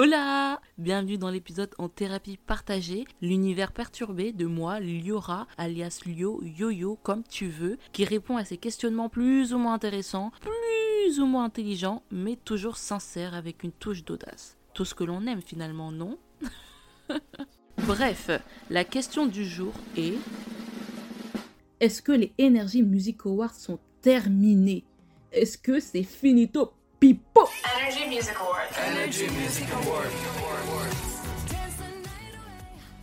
Hola! Bienvenue dans l'épisode en thérapie partagée, l'univers perturbé de moi, Liora, alias Lio, Yo-Yo, comme tu veux, qui répond à ces questionnements plus ou moins intéressants, plus ou moins intelligents, mais toujours sincères avec une touche d'audace. Tout ce que l'on aime finalement, non? Bref, la question du jour est... Est-ce que les Energy Music Awards sont terminés Est-ce que c'est finito? Pipo Energy Music Awards. Energy Music Awards.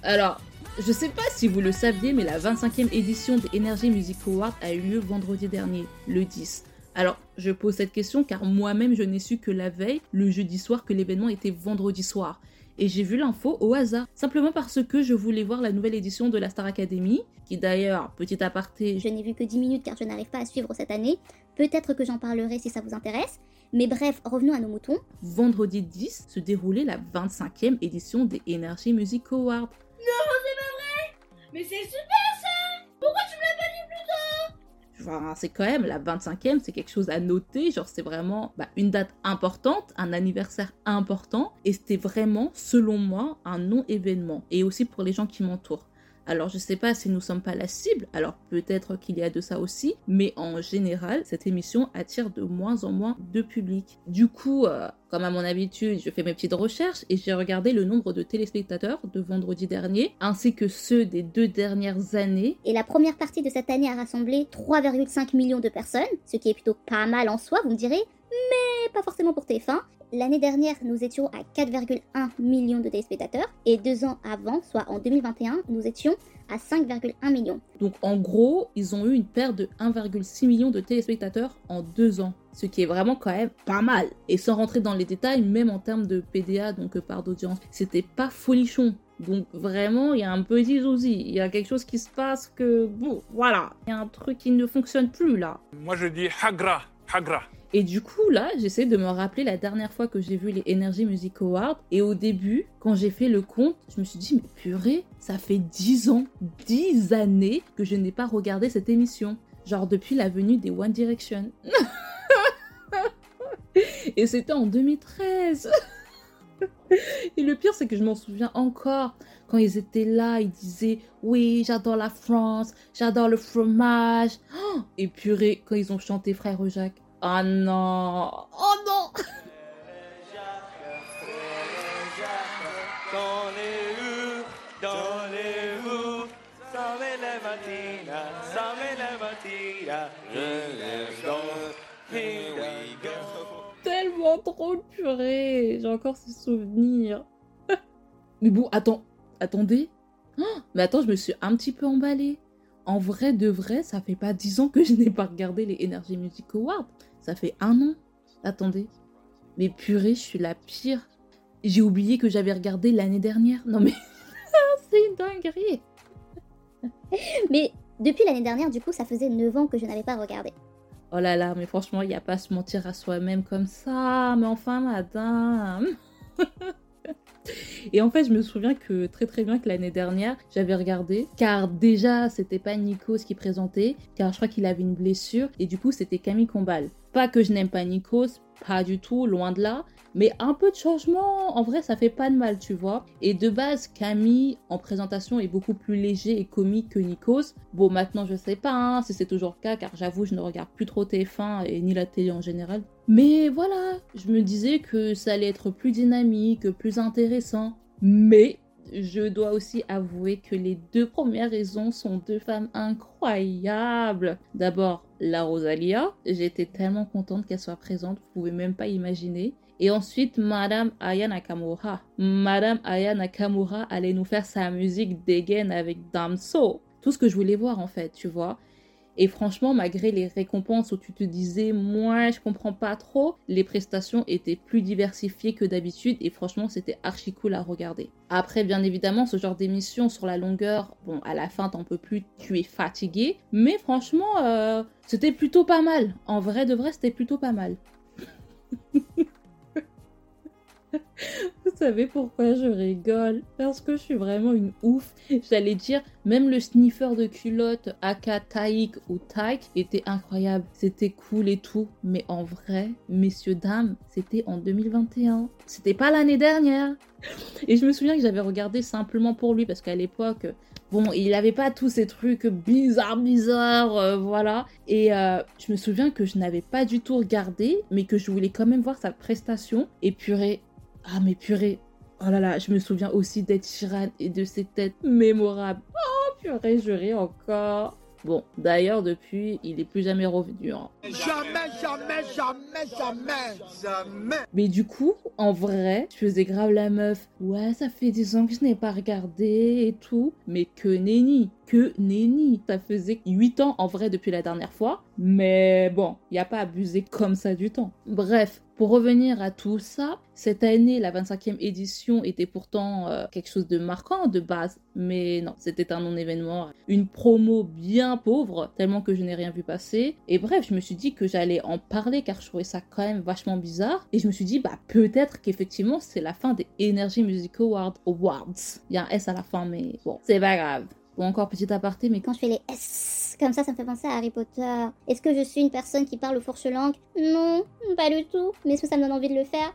Alors, je sais pas si vous le saviez, mais la 25e édition des Energy Music Awards a eu lieu vendredi dernier, le 10. Alors, je pose cette question car moi-même je n'ai su que la veille, le jeudi soir, que l'événement était vendredi soir et j'ai vu l'info au hasard, simplement parce que je voulais voir la nouvelle édition de la Star Academy, qui d'ailleurs, petit aparté, je n'ai vu que 10 minutes car je n'arrive pas à suivre cette année, peut-être que j'en parlerai si ça vous intéresse, mais bref, revenons à nos moutons. Vendredi 10 se déroulait la 25e édition des Energy Music Awards. Non, c'est pas vrai Mais c'est super ça Pourquoi tu me l'as pas dit plus tôt c'est quand même la 25e, c'est quelque chose à noter. Genre, c'est vraiment bah, une date importante, un anniversaire important. Et c'était vraiment, selon moi, un non-événement. Et aussi pour les gens qui m'entourent. Alors je sais pas si nous sommes pas la cible, alors peut-être qu'il y a de ça aussi, mais en général, cette émission attire de moins en moins de public. Du coup, euh, comme à mon habitude, je fais mes petites recherches et j'ai regardé le nombre de téléspectateurs de vendredi dernier, ainsi que ceux des deux dernières années. Et la première partie de cette année a rassemblé 3,5 millions de personnes, ce qui est plutôt pas mal en soi, vous me direz, mais pas forcément pour TF1. L'année dernière, nous étions à 4,1 millions de téléspectateurs et deux ans avant, soit en 2021, nous étions à 5,1 millions. Donc en gros, ils ont eu une perte de 1,6 million de téléspectateurs en deux ans, ce qui est vraiment quand même pas mal. Et sans rentrer dans les détails, même en termes de PDA, donc euh, part d'audience, c'était pas folichon. Donc vraiment, il y a un petit souci, il y a quelque chose qui se passe que, bon, voilà, il y a un truc qui ne fonctionne plus là. Moi je dis Hagra, Hagra. Et du coup, là, j'essaie de me rappeler la dernière fois que j'ai vu les Energy Music Awards. Et au début, quand j'ai fait le compte, je me suis dit, mais purée, ça fait 10 ans, 10 années que je n'ai pas regardé cette émission. Genre depuis la venue des One Direction. et c'était en 2013. Et le pire, c'est que je m'en souviens encore quand ils étaient là, ils disaient Oui, j'adore la France, j'adore le fromage. Et purée, quand ils ont chanté Frère Jacques. Oh non Oh non Tellement trop purée J'ai encore ces souvenirs. Mais bon, attends, attendez. Oh, mais attends, je me suis un petit peu emballée. En vrai de vrai, ça fait pas dix ans que je n'ai pas regardé les Energy Music Awards. Ça fait un an. Attendez. Mais purée, je suis la pire. J'ai oublié que j'avais regardé l'année dernière. Non mais c'est une dinguerie. mais depuis l'année dernière, du coup, ça faisait 9 ans que je n'avais pas regardé. Oh là là, mais franchement, il n'y a pas à se mentir à soi-même comme ça. Mais enfin, madame. Et en fait, je me souviens que très très bien que l'année dernière, j'avais regardé, car déjà, c'était pas Nikos qui présentait, car je crois qu'il avait une blessure, et du coup, c'était Camille Combal. Pas que je n'aime pas Nikos, pas du tout, loin de là, mais un peu de changement, en vrai, ça fait pas de mal, tu vois. Et de base, Camille, en présentation, est beaucoup plus léger et comique que Nikos. Bon, maintenant, je sais pas hein, si c'est toujours le cas, car j'avoue, je ne regarde plus trop TF1 et ni la télé en général. Mais voilà, je me disais que ça allait être plus dynamique, plus intéressant. Mais je dois aussi avouer que les deux premières raisons sont deux femmes incroyables. D'abord, la Rosalia. J'étais tellement contente qu'elle soit présente, vous pouvez même pas imaginer. Et ensuite, Madame Aya Nakamura. Madame Aya Nakamura allait nous faire sa musique dégaine avec Damso. Tout ce que je voulais voir en fait, tu vois. Et franchement, malgré les récompenses où tu te disais, moi, je comprends pas trop, les prestations étaient plus diversifiées que d'habitude et franchement, c'était archi cool à regarder. Après, bien évidemment, ce genre d'émission sur la longueur, bon, à la fin, t'en peux plus, tu es fatigué, mais franchement, euh, c'était plutôt pas mal. En vrai de vrai, c'était plutôt pas mal. savez pourquoi je rigole? Parce que je suis vraiment une ouf. J'allais dire, même le sniffer de culotte aka Taïk ou Taïk était incroyable. C'était cool et tout. Mais en vrai, messieurs, dames, c'était en 2021. C'était pas l'année dernière. Et je me souviens que j'avais regardé simplement pour lui parce qu'à l'époque, bon, il avait pas tous ces trucs bizarres, bizarres, euh, voilà. Et euh, je me souviens que je n'avais pas du tout regardé, mais que je voulais quand même voir sa prestation. Et purée, ah mais purée, oh là là, je me souviens aussi d'Ed Sheeran et de ses têtes mémorables. Oh purée, je ris encore. Bon, d'ailleurs, depuis, il est plus jamais revenu. hein. Jamais, jamais, jamais, jamais, jamais. Mais du coup, en vrai, je faisais grave la meuf. Ouais, ça fait 10 ans que je n'ai pas regardé et tout. Mais que nenni, que nenni. Ça faisait 8 ans en vrai depuis la dernière fois. Mais bon, il n'y a pas abusé comme ça du temps. Bref, pour revenir à tout ça, cette année, la 25e édition était pourtant euh, quelque chose de marquant de base. Mais non, c'était un non-événement. Une promo bien pauvre, tellement que je n'ai rien vu passer. Et bref, je me suis dit que j'allais en parler car je trouvais ça quand même vachement bizarre. Et je me suis dit, bah peut-être qu'effectivement c'est la fin des Energy Music Awards. Awards. Il y a un S à la fin, mais bon, c'est pas grave. Ou encore petit aparté, mais Quand je fais les S, comme ça, ça me fait penser à Harry Potter. Est-ce que je suis une personne qui parle aux fourches langues? Non, pas du tout. Mais est-ce que ça me donne envie de le faire?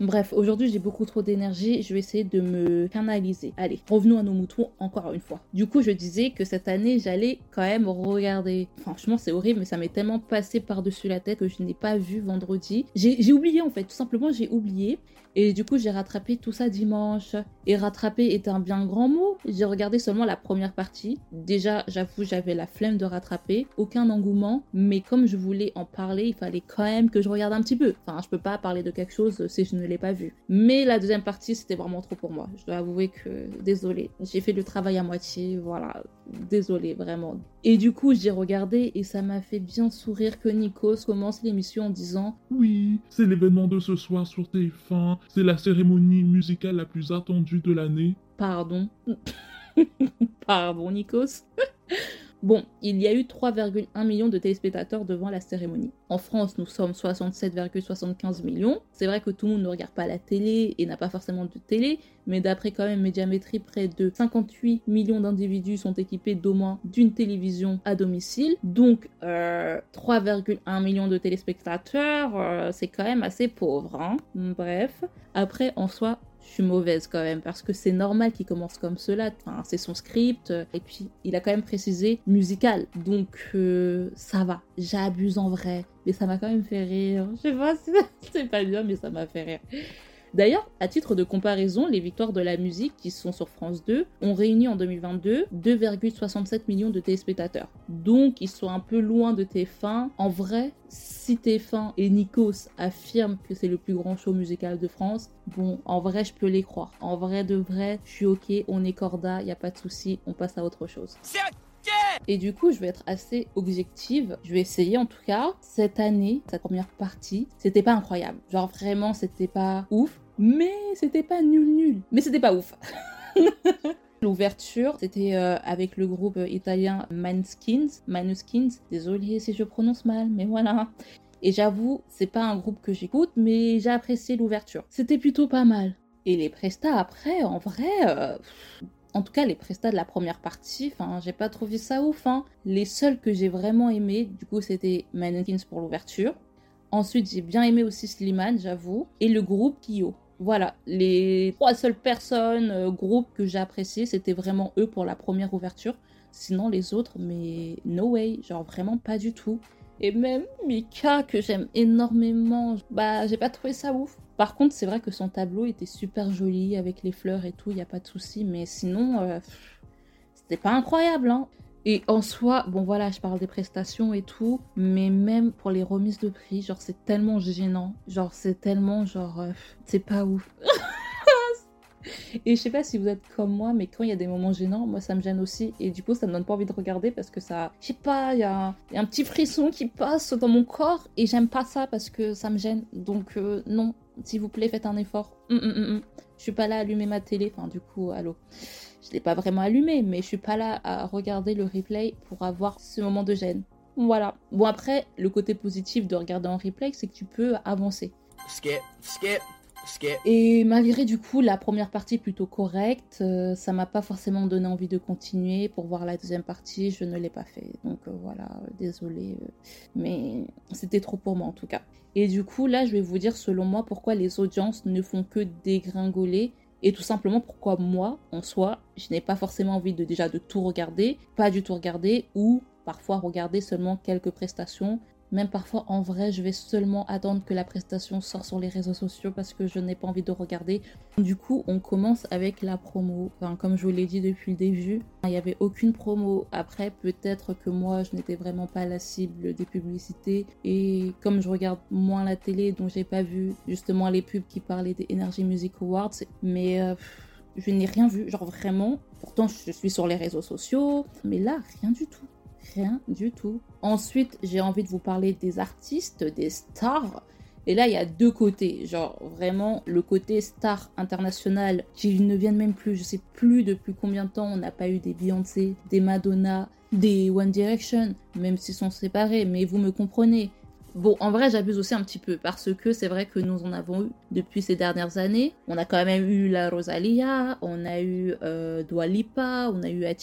Bref, aujourd'hui j'ai beaucoup trop d'énergie, je vais essayer de me canaliser. Allez, revenons à nos moutons encore une fois. Du coup, je disais que cette année j'allais quand même regarder. Franchement, c'est horrible, mais ça m'est tellement passé par-dessus la tête que je n'ai pas vu vendredi. J'ai j'ai oublié en fait, tout simplement j'ai oublié. Et du coup, j'ai rattrapé tout ça dimanche. Et rattraper est un bien grand mot. J'ai regardé seulement la première partie. Déjà, j'avoue, j'avais la flemme de rattraper. Aucun engouement. Mais comme je voulais en parler, il fallait quand même que je regarde un petit peu. Enfin, je peux pas parler de quelque chose si je ne l'ai pas vu. Mais la deuxième partie, c'était vraiment trop pour moi. Je dois avouer que, désolé. J'ai fait le travail à moitié. Voilà. Désolé, vraiment. Et du coup, j'ai regardé et ça m'a fait bien sourire que Nikos commence l'émission en disant Oui, c'est l'événement de ce soir sur TF1. C'est la cérémonie musicale la plus attendue de l'année. Pardon. Pardon, Nikos. Bon, il y a eu 3,1 millions de téléspectateurs devant la cérémonie. En France, nous sommes 67,75 millions. C'est vrai que tout le monde ne regarde pas la télé et n'a pas forcément de télé, mais d'après quand même Médiamétrie, près de 58 millions d'individus sont équipés d'au moins d'une télévision à domicile. Donc, euh, 3,1 millions de téléspectateurs, euh, c'est quand même assez pauvre. hein. Bref. Après, en soi, je suis mauvaise quand même parce que c'est normal qu'il commence comme cela. C'est son script euh, et puis il a quand même précisé musical. Donc euh, ça va. J'abuse en vrai, mais ça m'a quand même fait rire. Je sais pas, si c'est pas bien, mais ça m'a fait rire. D'ailleurs, à titre de comparaison, les victoires de la musique qui sont sur France 2 ont réuni en 2022 2,67 millions de téléspectateurs. Donc, ils sont un peu loin de TF1. En vrai, si TF1 et Nikos affirment que c'est le plus grand show musical de France, bon, en vrai, je peux les croire. En vrai de vrai, je suis ok, on est corda, y a pas de souci, on passe à autre chose. Et du coup, je vais être assez objective. Je vais essayer en tout cas. Cette année, cette première partie, c'était pas incroyable. Genre vraiment, c'était pas ouf. Mais c'était pas nul nul. Mais c'était pas ouf. L'ouverture, c'était euh, avec le groupe italien Manskins. Manuskins. Désolée si je prononce mal, mais voilà. Et j'avoue, c'est pas un groupe que j'écoute, mais j'ai apprécié l'ouverture. C'était plutôt pas mal. Et les prestats après, en vrai, euh, en tout cas, les prestats de la première partie, enfin, j'ai pas trouvé ça ouf. Hein. Les seuls que j'ai vraiment aimés, du coup, c'était Mannequins pour l'ouverture. Ensuite, j'ai bien aimé aussi Slimane, j'avoue. Et le groupe Kyo. Voilà, les trois seules personnes, euh, groupes que j'ai appréciés, c'était vraiment eux pour la première ouverture. Sinon, les autres, mais no way, genre vraiment pas du tout. Et même Mika, que j'aime énormément, bah, j'ai pas trouvé ça ouf. Par contre, c'est vrai que son tableau était super joli avec les fleurs et tout, il y a pas de souci, mais sinon, euh, c'était pas incroyable, hein. Et en soi, bon voilà, je parle des prestations et tout, mais même pour les remises de prix, genre c'est tellement gênant, genre c'est tellement genre euh, c'est pas ouf. et je sais pas si vous êtes comme moi, mais quand il y a des moments gênants, moi ça me gêne aussi et du coup ça me donne pas envie de regarder parce que ça, je sais pas, il y, a un petit frisson qui passe dans mon corps et j'aime pas ça parce que ça me gêne. Donc euh, non, s'il vous plaît, faites un effort. Hum, hum, hum, hum. Je suis pas là à allumer ma télé, enfin du coup, allô. Je l'ai pas vraiment allumé, mais je suis pas là à regarder le replay pour avoir ce moment de gêne. Voilà. Bon après, le côté positif de regarder en replay, c'est que tu peux avancer. Skip, Skip. Et malgré du coup la première partie plutôt correcte, euh, ça m'a pas forcément donné envie de continuer. Pour voir la deuxième partie, je ne l'ai pas fait. Donc euh, voilà, désolé, mais c'était trop pour moi en tout cas. Et du coup là, je vais vous dire selon moi pourquoi les audiences ne font que dégringoler et tout simplement pourquoi moi, en soi, je n'ai pas forcément envie de déjà de tout regarder, pas du tout regarder, ou parfois regarder seulement quelques prestations même parfois, en vrai, je vais seulement attendre que la prestation sorte sur les réseaux sociaux parce que je n'ai pas envie de regarder. Du coup, on commence avec la promo. Comme je vous l'ai dit depuis le début, il n'y avait aucune promo. Après, peut-être que moi, je n'étais vraiment pas la cible des publicités. Et comme je regarde moins la télé, donc j'ai pas vu justement les pubs qui parlaient des Energy Music Awards. Mais euh, je n'ai rien vu. Genre vraiment. Pourtant, je suis sur les réseaux sociaux. Mais là, rien du tout. Rien du tout. Ensuite, j'ai envie de vous parler des artistes, des stars. Et là, il y a deux côtés. Genre, vraiment, le côté star international qui ne viennent même plus. Je sais plus depuis combien de temps on n'a pas eu des Beyoncé, des Madonna, des One Direction, même s'ils sont séparés. Mais vous me comprenez. Bon, en vrai, j'abuse aussi un petit peu parce que c'est vrai que nous en avons eu depuis ces dernières années. On a quand même eu la Rosalia, on a eu euh, Lipa, on a eu Ed.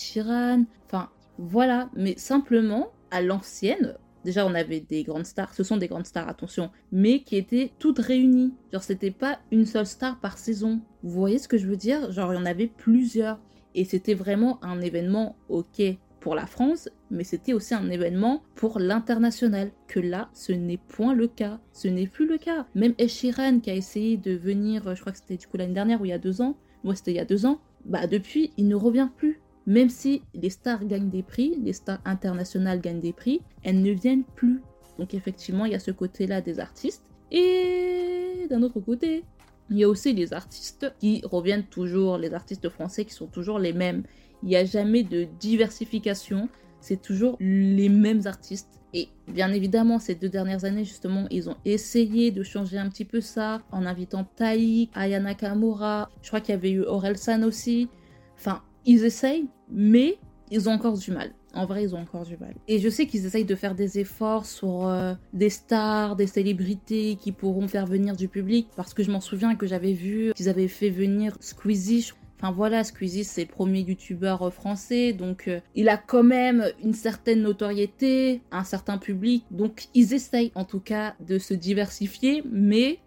Enfin, voilà, mais simplement, à l'ancienne, déjà on avait des grandes stars, ce sont des grandes stars, attention, mais qui étaient toutes réunies. Genre c'était pas une seule star par saison. Vous voyez ce que je veux dire? Genre il y en avait plusieurs. Et c'était vraiment un événement, ok, pour la France, mais c'était aussi un événement pour l'international. Que là, ce n'est point le cas. Ce n'est plus le cas. Même Eshiran qui a essayé de venir, je crois que c'était du coup l'année dernière ou il y a deux ans, moi c'était il y a deux ans, bah depuis, il ne revient plus. Même si les stars gagnent des prix, les stars internationales gagnent des prix, elles ne viennent plus. Donc effectivement, il y a ce côté-là des artistes. Et d'un autre côté, il y a aussi les artistes qui reviennent toujours, les artistes français qui sont toujours les mêmes. Il n'y a jamais de diversification, c'est toujours les mêmes artistes. Et bien évidemment, ces deux dernières années, justement, ils ont essayé de changer un petit peu ça en invitant Taïk, Ayana Kamura, je crois qu'il y avait eu Orelsan aussi. Enfin, ils essayent, mais ils ont encore du mal. En vrai, ils ont encore du mal. Et je sais qu'ils essayent de faire des efforts sur euh, des stars, des célébrités qui pourront faire venir du public. Parce que je m'en souviens que j'avais vu qu'ils avaient fait venir Squeezie. Enfin voilà, Squeezie c'est le premier youtubeur euh, français, donc euh, il a quand même une certaine notoriété, un certain public, donc ils essayent en tout cas de se diversifier, mais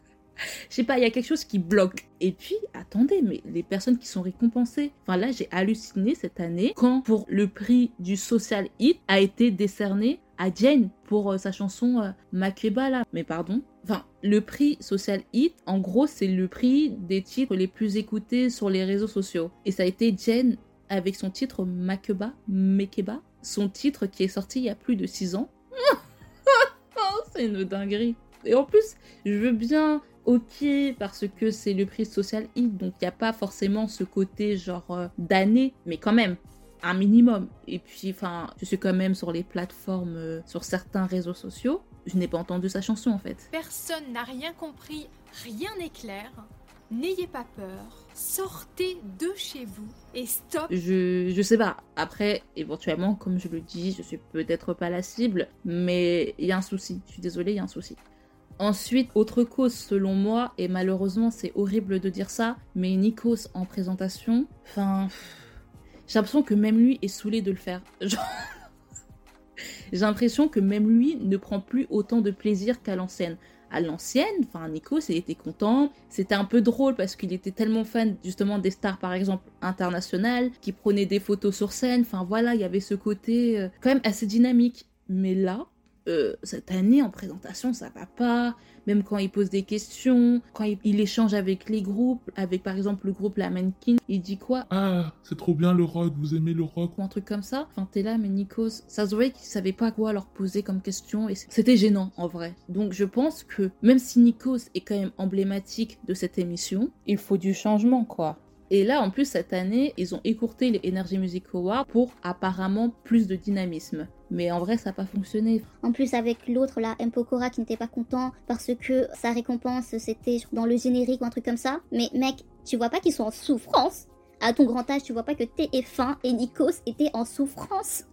je sais pas, il y a quelque chose qui bloque. Et puis, attendez, mais les personnes qui sont récompensées. Enfin là, j'ai halluciné cette année quand pour le prix du Social Hit a été décerné à Jane pour euh, sa chanson euh, Makeba là. Mais pardon. Enfin, le prix Social Hit, en gros, c'est le prix des titres les plus écoutés sur les réseaux sociaux. Et ça a été Jane avec son titre Makeba, son titre qui est sorti il y a plus de 6 ans. oh, c'est une dinguerie. Et en plus, je veux bien ok parce que c'est le prix social hit, donc il n'y a pas forcément ce côté genre euh, d'année, mais quand même un minimum. Et puis, enfin, je suis quand même sur les plateformes, euh, sur certains réseaux sociaux. Je n'ai pas entendu sa chanson en fait. Personne n'a rien compris, rien n'est clair. N'ayez pas peur, sortez de chez vous et stop. Je, je sais pas. Après, éventuellement, comme je le dis, je suis peut-être pas la cible, mais il y a un souci. Je suis désolée, il y a un souci. Ensuite, autre cause selon moi, et malheureusement c'est horrible de dire ça, mais Nikos en présentation, enfin, j'ai l'impression que même lui est saoulé de le faire. j'ai l'impression que même lui ne prend plus autant de plaisir qu'à l'ancienne. À l'ancienne, enfin Nikos, il était content, c'était un peu drôle parce qu'il était tellement fan justement des stars par exemple internationales, qui prenaient des photos sur scène, enfin voilà, il y avait ce côté euh, quand même assez dynamique. Mais là, euh, cette année en présentation ça va pas. Même quand il pose des questions quand il, échange avec les groupes avec par exemple le groupe La Mannequin il dit quoi? Ah c'est trop bien le rock vous aimez le rock. Ou un truc comme ça. Enfin t'es là mais Nikos ça se voyait qu'il savait pas quoi leur poser comme question et c'était gênant en vrai. Donc je pense que même si Nikos est quand même emblématique de cette émission il faut du changement quoi. Et là, en plus, cette année, ils ont écourté les Energy Music Awards pour apparemment plus de dynamisme. Mais en vrai, ça n'a pas fonctionné. En plus, avec l'autre, là, Mpokora, qui n'était pas content parce que sa récompense, c'était dans le générique ou un truc comme ça. Mais mec, tu vois pas qu'ils sont en souffrance? À ton grand âge, tu vois pas que TF1 et Nikos étaient en souffrance?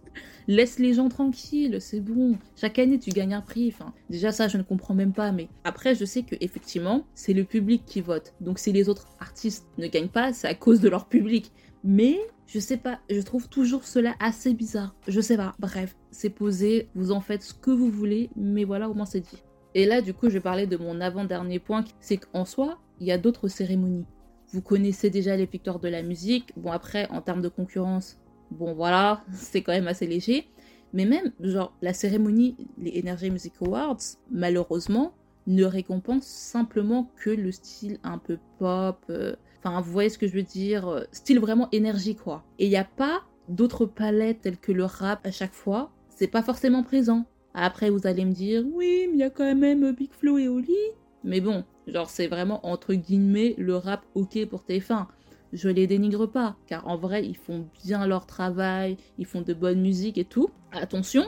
Laisse les gens tranquilles, c'est bon. Chaque année, tu gagnes un prix. Enfin, déjà, ça, je ne comprends même pas. Mais après, je sais que effectivement, c'est le public qui vote. Donc, si les autres artistes ne gagnent pas, c'est à cause de leur public. Mais je sais pas, je trouve toujours cela assez bizarre. Je sais pas. Bref, c'est posé, vous en faites ce que vous voulez, mais voilà, au moins c'est dit. Et là, du coup, je parler de mon avant-dernier point, c'est qu'en soi, il y a d'autres cérémonies. Vous connaissez déjà les victoires de la musique. Bon, après, en termes de concurrence, bon, voilà, c'est quand même assez léger. Mais même, genre, la cérémonie, les Energy Music Awards, malheureusement, ne récompense simplement que le style un peu pop. euh, Enfin, vous voyez ce que je veux dire euh, Style vraiment énergie, quoi. Et il n'y a pas d'autres palettes telles que le rap à chaque fois. C'est pas forcément présent. Après, vous allez me dire, oui, mais il y a quand même Big Flo et Oli. Mais bon, genre, c'est vraiment entre guillemets le rap ok pour TF1. Je les dénigre pas, car en vrai, ils font bien leur travail, ils font de bonnes musiques et tout. Attention,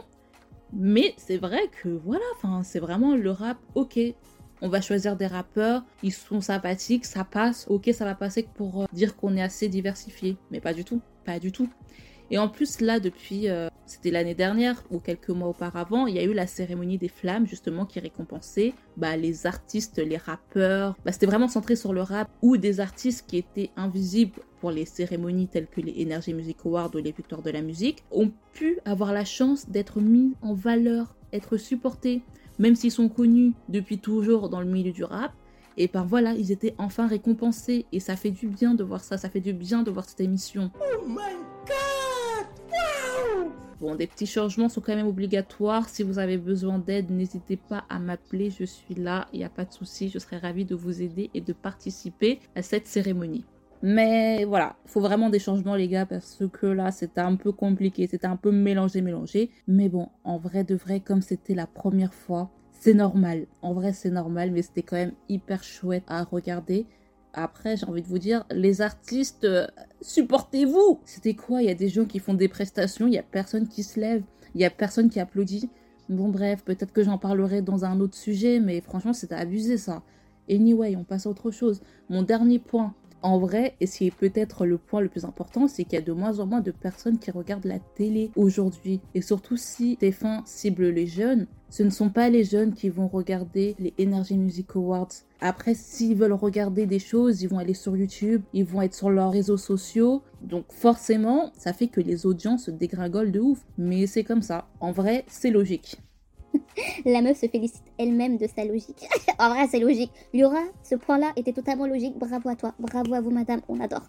mais c'est vrai que voilà, c'est vraiment le rap ok. On va choisir des rappeurs, ils sont sympathiques, ça passe, ok, ça va passer pour euh, dire qu'on est assez diversifié. Mais pas du tout, pas du tout. Et en plus, là, depuis, euh, c'était l'année dernière ou quelques mois auparavant, il y a eu la cérémonie des flammes, justement, qui récompensait bah, les artistes, les rappeurs. Bah, c'était vraiment centré sur le rap ou des artistes qui étaient invisibles pour les cérémonies telles que les Energy Music Awards ou les Victoires de la musique, ont pu avoir la chance d'être mis en valeur, être supportés, même s'ils sont connus depuis toujours dans le milieu du rap. Et par voilà, ils étaient enfin récompensés. Et ça fait du bien de voir ça, ça fait du bien de voir cette émission. Oh my god! Wow! Bon, des petits changements sont quand même obligatoires. Si vous avez besoin d'aide, n'hésitez pas à m'appeler. Je suis là, il n'y a pas de souci. Je serai ravie de vous aider et de participer à cette cérémonie. Mais voilà, il faut vraiment des changements, les gars, parce que là, c'était un peu compliqué. C'était un peu mélangé, mélangé. Mais bon, en vrai de vrai, comme c'était la première fois, c'est normal. En vrai, c'est normal, mais c'était quand même hyper chouette à regarder. Après, j'ai envie de vous dire, les artistes, euh, supportez-vous C'était quoi? Il y a des gens qui font des prestations, il y a personne qui se lève, il y a personne qui applaudit. Bon bref, peut-être que j'en parlerai dans un autre sujet, mais franchement, c'était abusé ça. Anyway, on passe à autre chose. Mon dernier point, en vrai, et ce qui est peut-être le point le plus important, c'est qu'il y a de moins en moins de personnes qui regardent la télé aujourd'hui. Et surtout si TF1 cible les jeunes, ce ne sont pas les jeunes qui vont regarder les Energy Music Awards. Après, s'ils veulent regarder des choses, ils vont aller sur YouTube, ils vont être sur leurs réseaux sociaux. Donc forcément, ça fait que les audiences se dégringolent de ouf. Mais c'est comme ça. En vrai, c'est logique. La meuf se félicite elle-même de sa logique. en vrai, c'est logique. Liora, ce point-là était totalement logique. Bravo à toi. Bravo à vous, madame. On adore.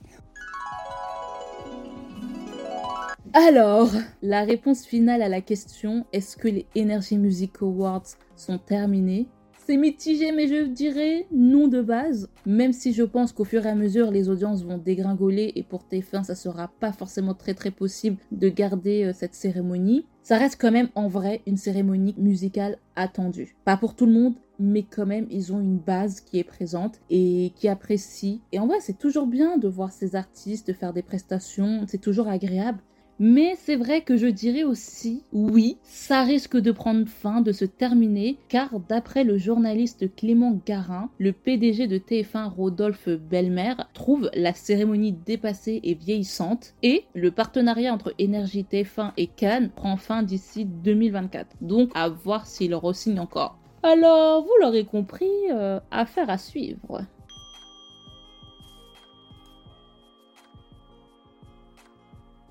Alors, la réponse finale à la question est-ce que les Energy Music Awards sont terminés? C'est mitigé, mais je dirais non de base. Même si je pense qu'au fur et à mesure, les audiences vont dégringoler et pour TF1, ça sera pas forcément très très possible de garder euh, cette cérémonie. Ça reste quand même en vrai une cérémonie musicale attendue. Pas pour tout le monde, mais quand même, ils ont une base qui est présente et qui apprécie. Et en vrai, c'est toujours bien de voir ces artistes faire des prestations, c'est toujours agréable. Mais c'est vrai que je dirais aussi, oui, ça risque de prendre fin, de se terminer, car d'après le journaliste Clément Garin, le PDG de TF1 Rodolphe Belmer trouve la cérémonie dépassée et vieillissante, et le partenariat entre Énergie TF1 et Cannes prend fin d'ici 2024. Donc à voir s'il re-signe encore. Alors, vous l'aurez compris, euh, affaire à suivre.